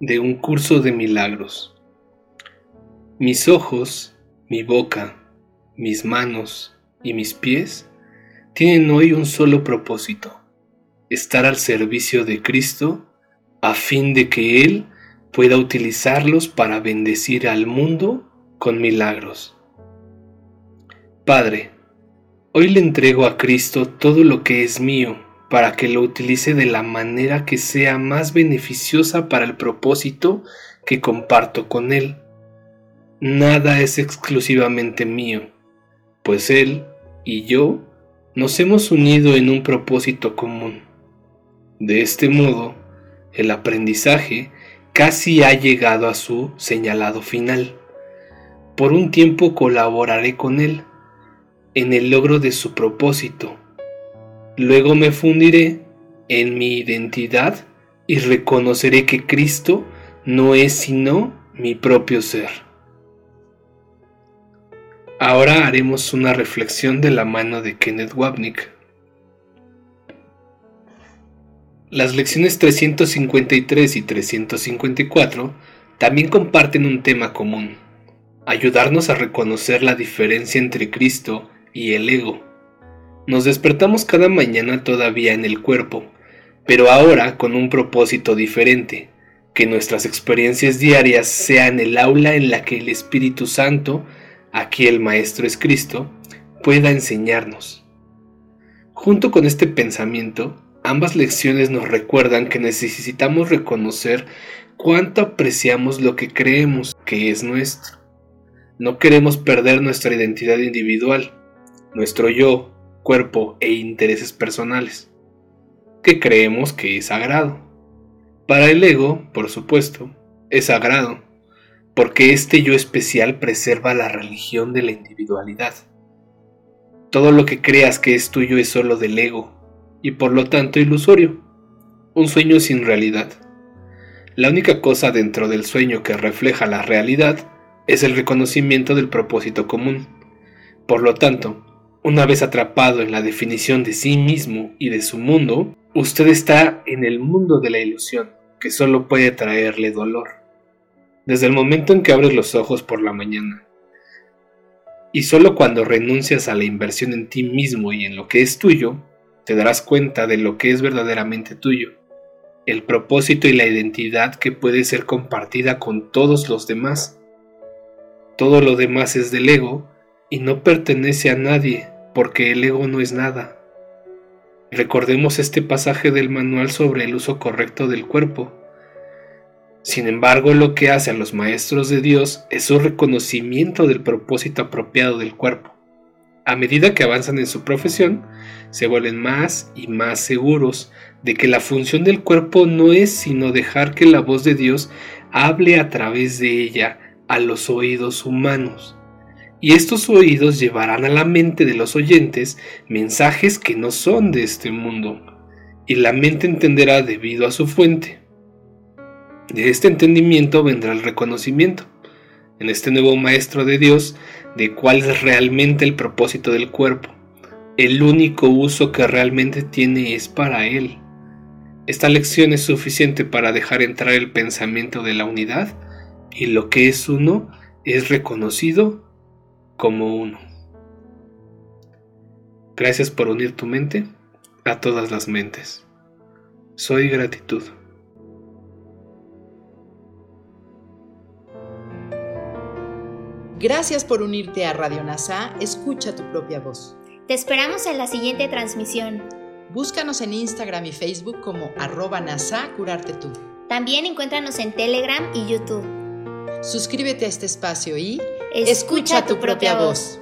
de un curso de milagros. Mis ojos, mi boca, mis manos y mis pies tienen hoy un solo propósito, estar al servicio de Cristo a fin de que Él pueda utilizarlos para bendecir al mundo con milagros. Padre, Hoy le entrego a Cristo todo lo que es mío para que lo utilice de la manera que sea más beneficiosa para el propósito que comparto con Él. Nada es exclusivamente mío, pues Él y yo nos hemos unido en un propósito común. De este modo, el aprendizaje casi ha llegado a su señalado final. Por un tiempo colaboraré con Él en el logro de su propósito. Luego me fundiré en mi identidad y reconoceré que Cristo no es sino mi propio ser. Ahora haremos una reflexión de la mano de Kenneth Wapnick. Las lecciones 353 y 354 también comparten un tema común, ayudarnos a reconocer la diferencia entre Cristo y el ego. Nos despertamos cada mañana todavía en el cuerpo, pero ahora con un propósito diferente, que nuestras experiencias diarias sean el aula en la que el Espíritu Santo, aquí el Maestro es Cristo, pueda enseñarnos. Junto con este pensamiento, ambas lecciones nos recuerdan que necesitamos reconocer cuánto apreciamos lo que creemos que es nuestro. No queremos perder nuestra identidad individual, nuestro yo, cuerpo e intereses personales, que creemos que es sagrado. Para el ego, por supuesto, es sagrado, porque este yo especial preserva la religión de la individualidad. Todo lo que creas que es tuyo es solo del ego, y por lo tanto ilusorio, un sueño sin realidad. La única cosa dentro del sueño que refleja la realidad es el reconocimiento del propósito común. Por lo tanto, una vez atrapado en la definición de sí mismo y de su mundo, usted está en el mundo de la ilusión, que solo puede traerle dolor. Desde el momento en que abres los ojos por la mañana, y solo cuando renuncias a la inversión en ti mismo y en lo que es tuyo, te darás cuenta de lo que es verdaderamente tuyo, el propósito y la identidad que puede ser compartida con todos los demás. Todo lo demás es del ego y no pertenece a nadie porque el ego no es nada. Recordemos este pasaje del manual sobre el uso correcto del cuerpo. Sin embargo, lo que hace a los maestros de Dios es su reconocimiento del propósito apropiado del cuerpo. A medida que avanzan en su profesión, se vuelven más y más seguros de que la función del cuerpo no es sino dejar que la voz de Dios hable a través de ella a los oídos humanos y estos oídos llevarán a la mente de los oyentes mensajes que no son de este mundo, y la mente entenderá debido a su fuente. De este entendimiento vendrá el reconocimiento, en este nuevo Maestro de Dios, de cuál es realmente el propósito del cuerpo. El único uso que realmente tiene es para él. Esta lección es suficiente para dejar entrar el pensamiento de la unidad y lo que es uno es reconocido como uno. Gracias por unir tu mente a todas las mentes. Soy gratitud. Gracias por unirte a Radio NASA, escucha tu propia voz. Te esperamos en la siguiente transmisión. Búscanos en Instagram y Facebook como arroba NASA Curarte Tú. También encuéntranos en Telegram y YouTube. Suscríbete a este espacio y escucha, tu, propia voz.